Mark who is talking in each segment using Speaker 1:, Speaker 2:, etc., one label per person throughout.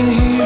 Speaker 1: can hear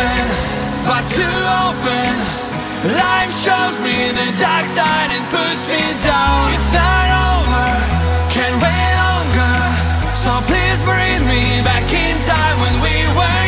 Speaker 1: often, but too often, life shows me the dark side and puts me down. It's not over, can't wait longer, so please bring me back in time when we were.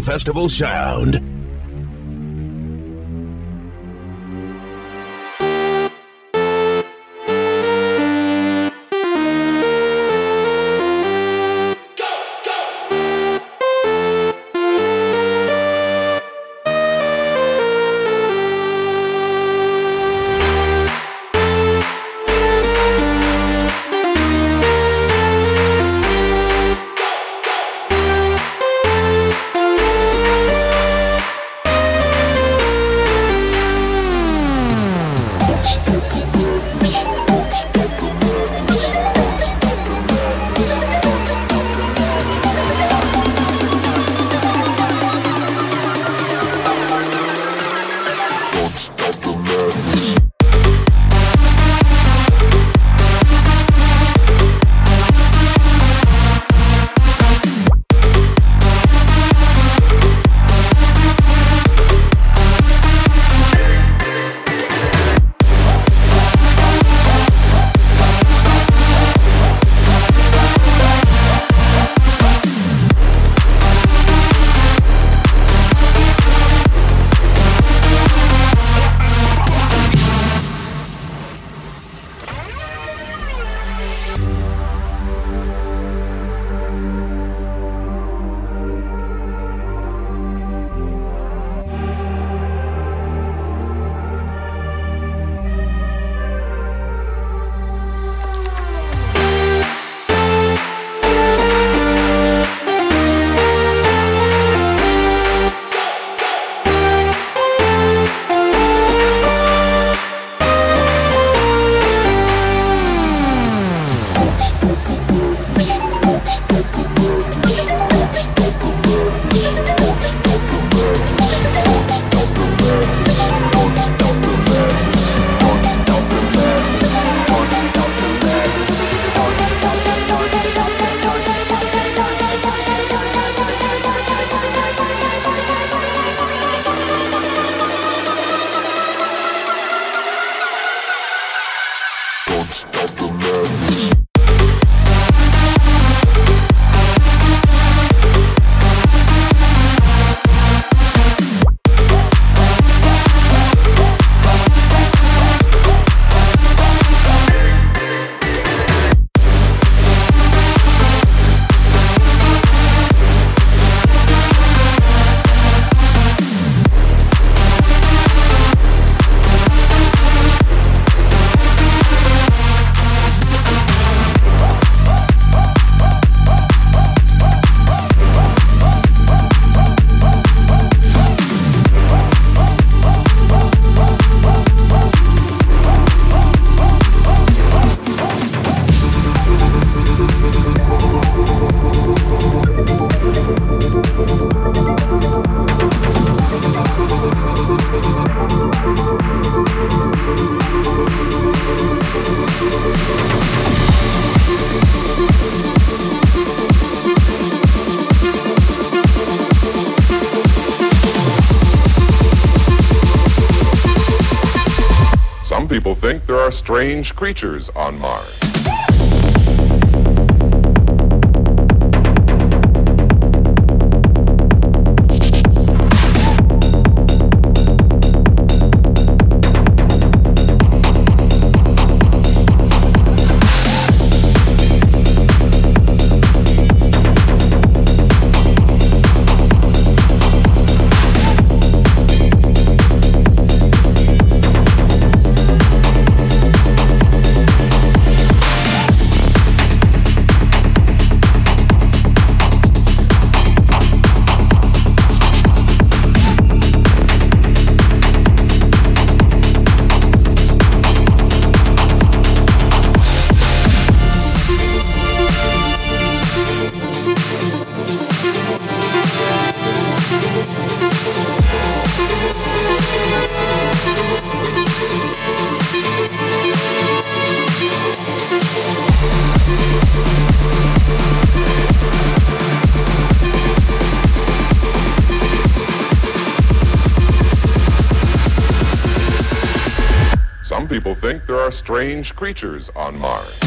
Speaker 2: Festival sound.
Speaker 3: Strange creatures on Mars. Strange creatures on Mars.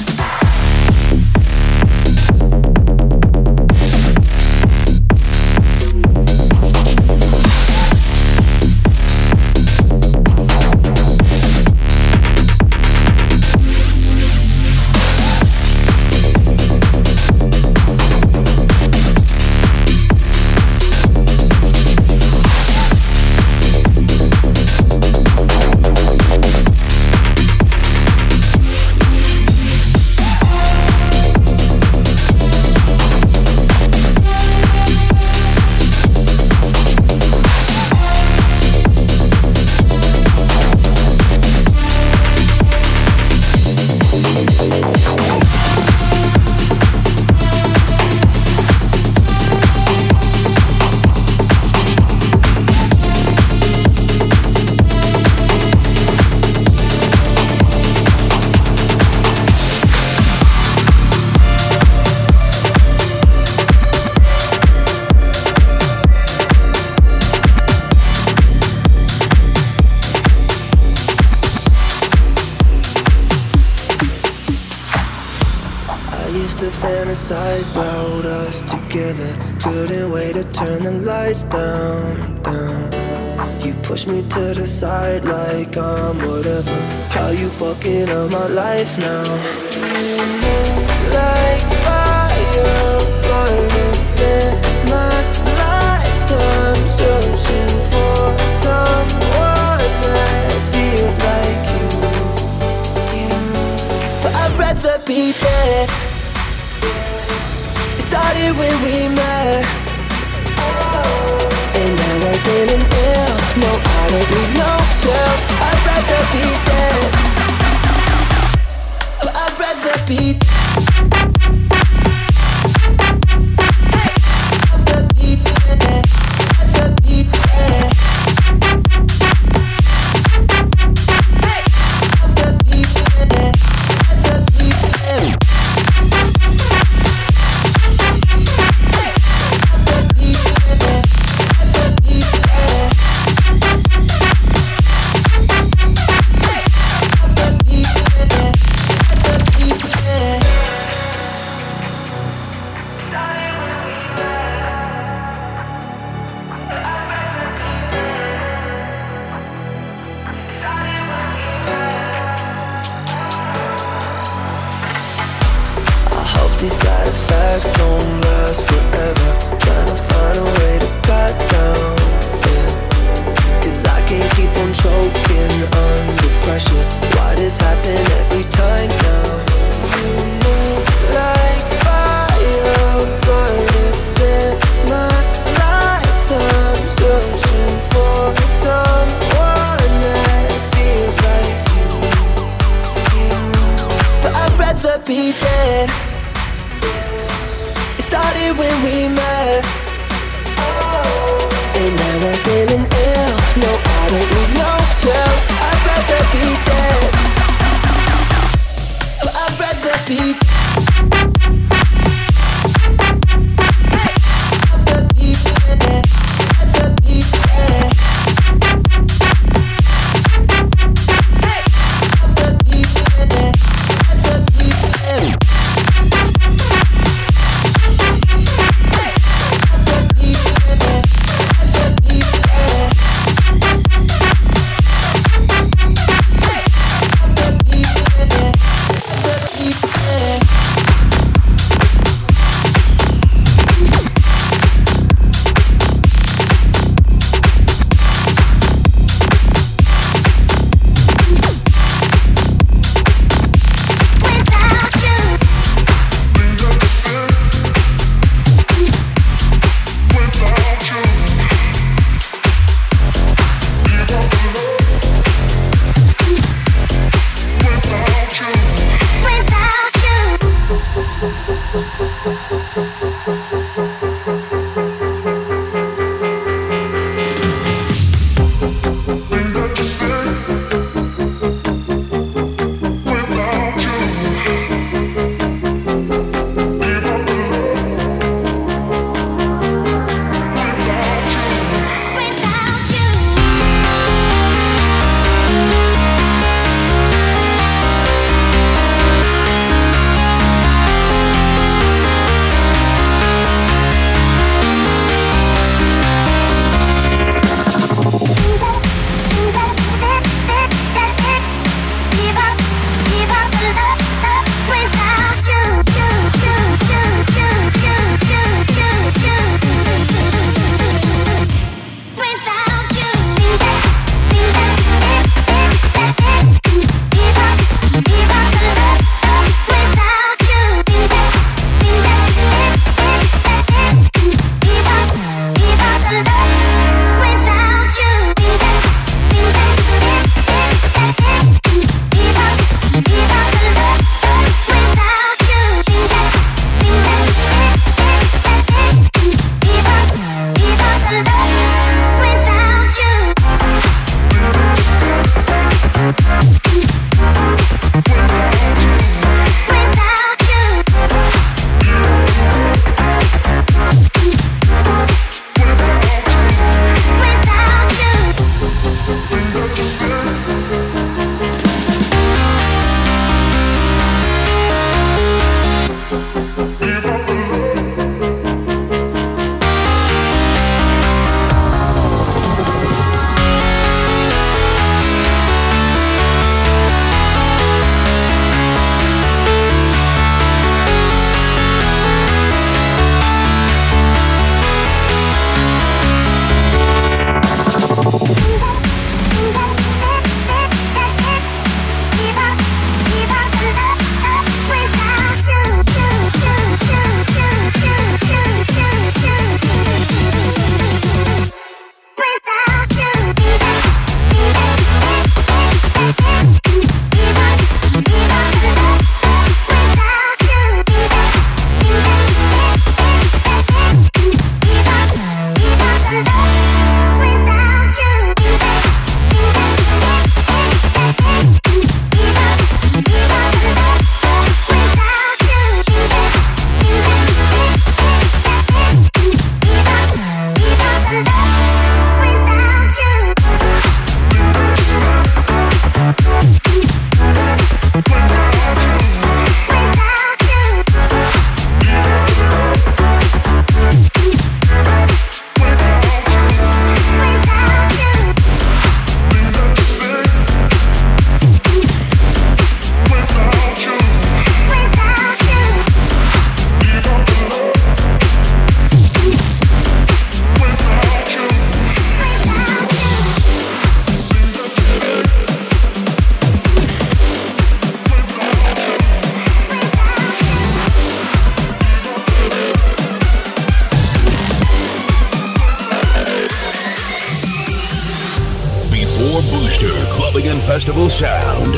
Speaker 2: Clubbing and Festival Sound.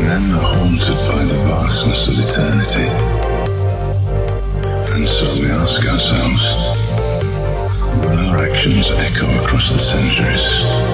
Speaker 4: Men are haunted by the vastness of eternity. And so we ask ourselves, will our actions echo across the centuries?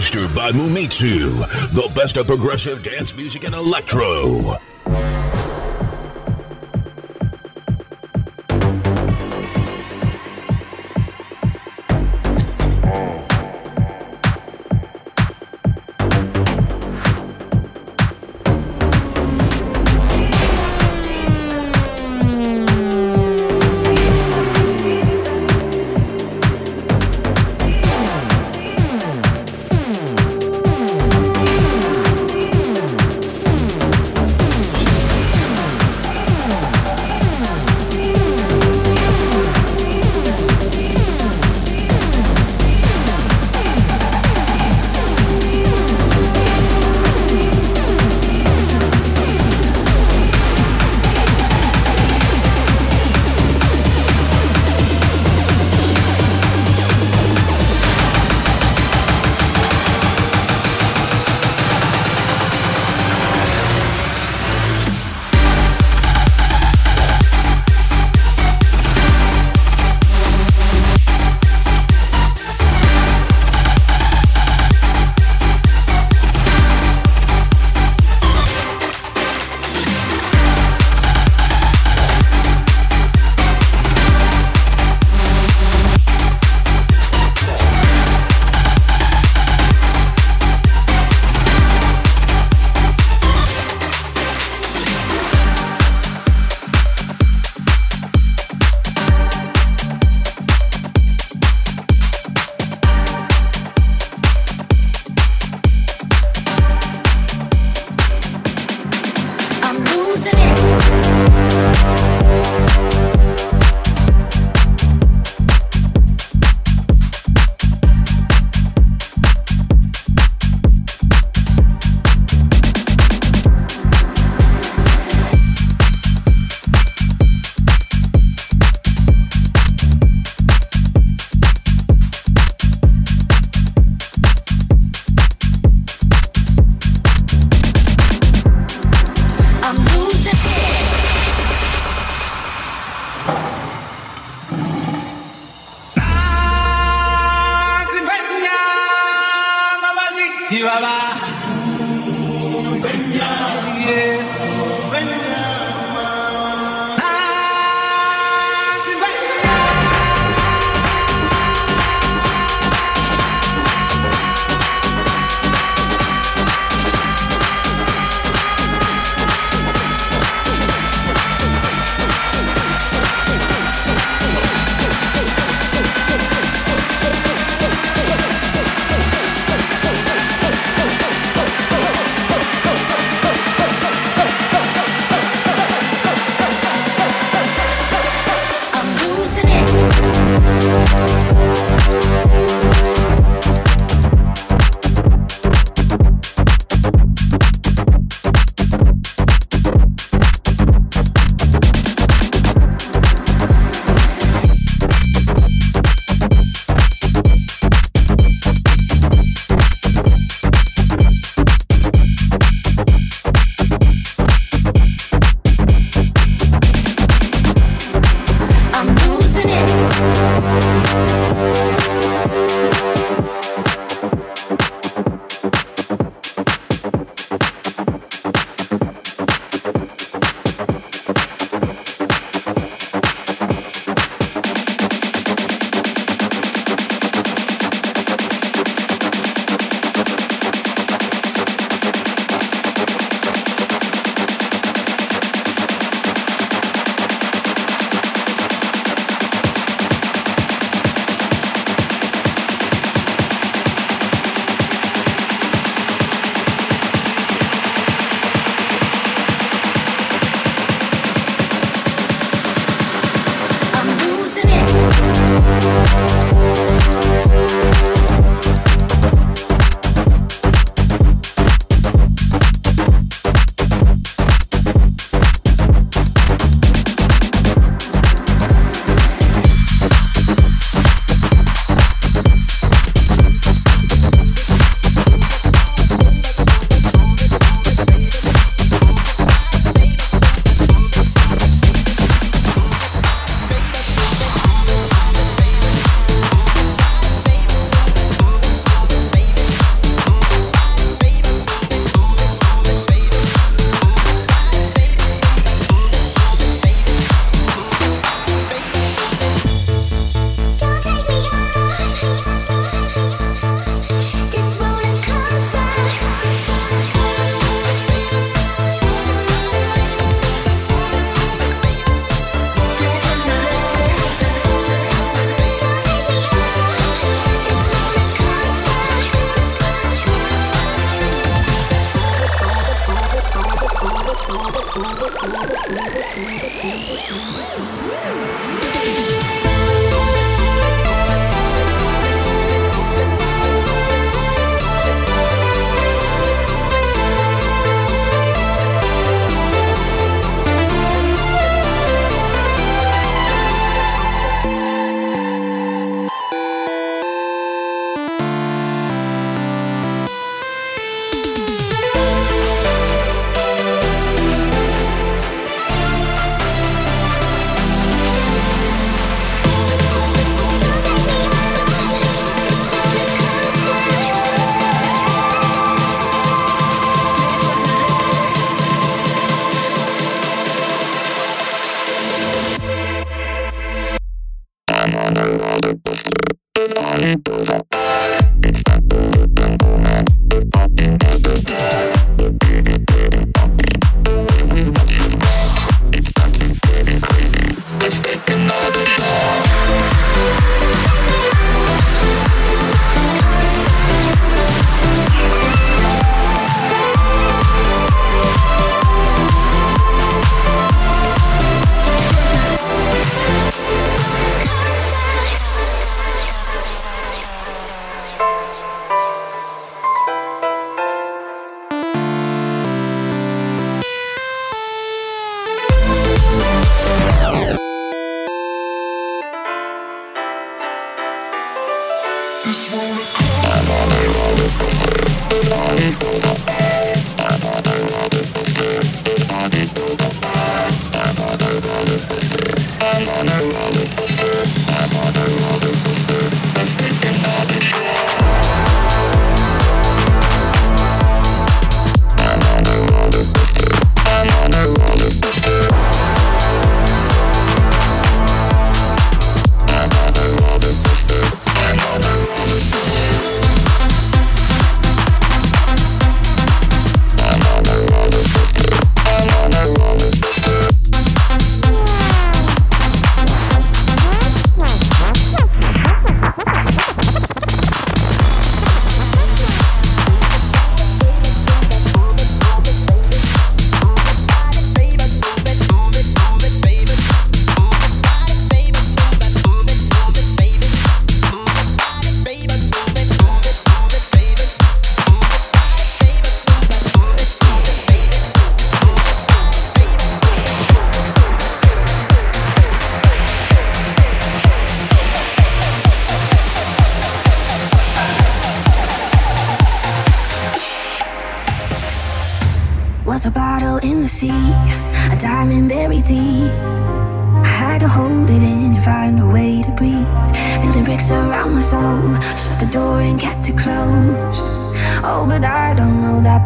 Speaker 2: Booster by Mumitsu, the best of progressive dance music and electro.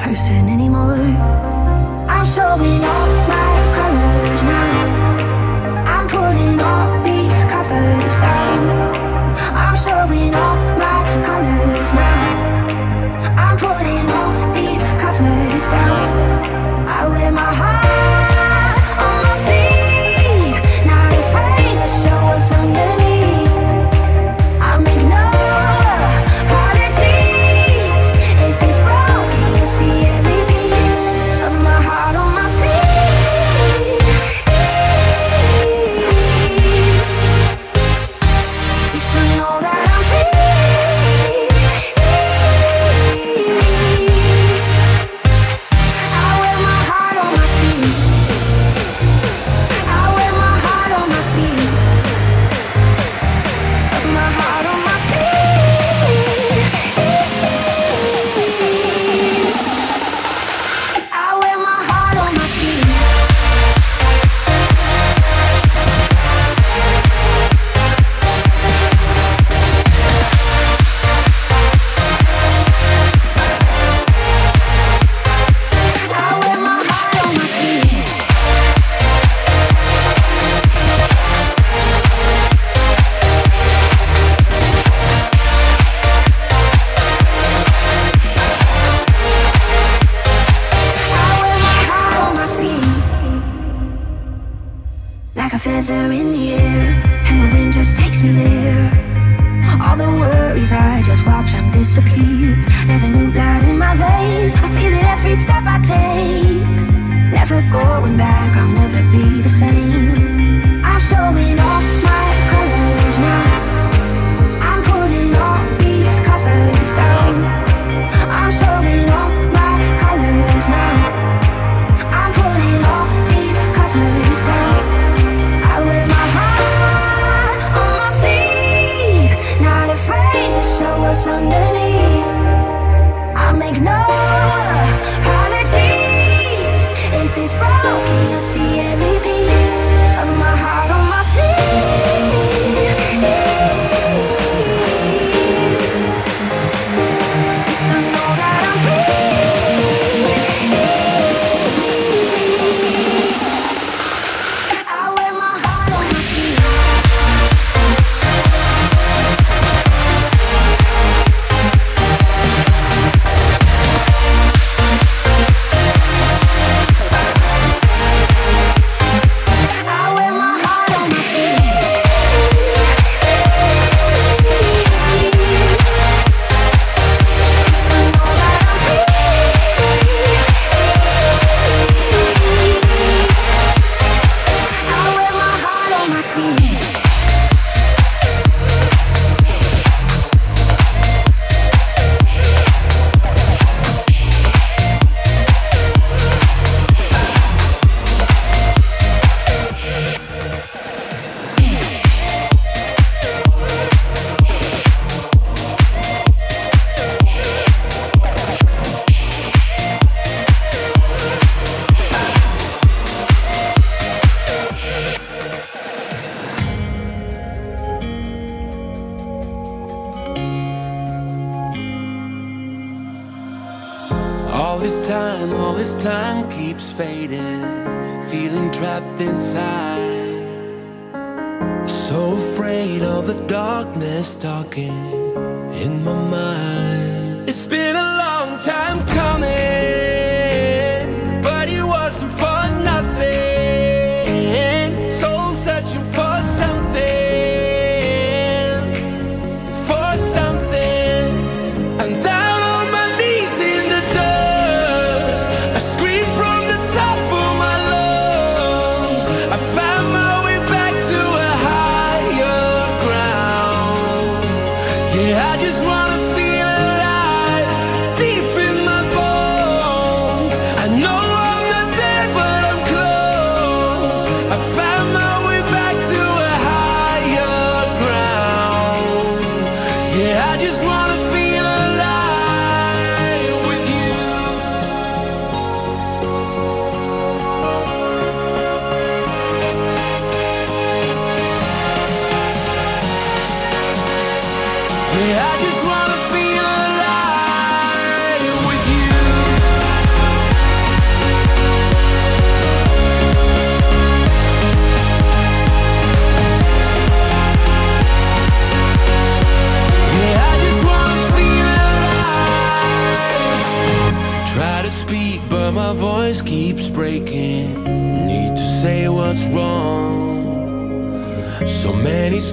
Speaker 5: Person anymore. I'm showing all
Speaker 1: darkness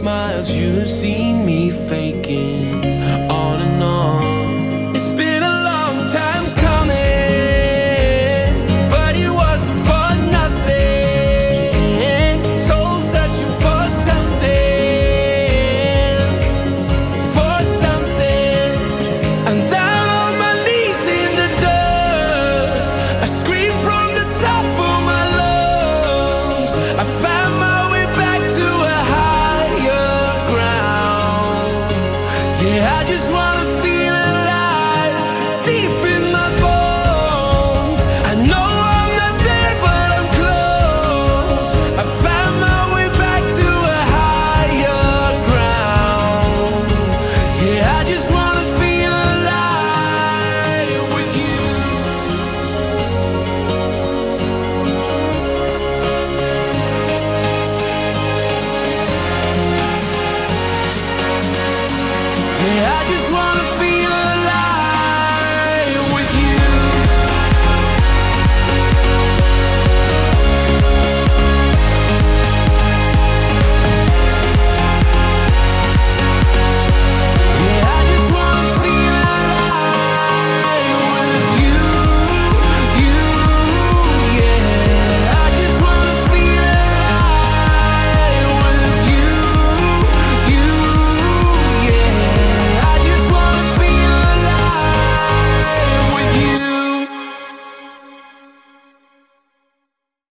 Speaker 1: smiles you've seen me faking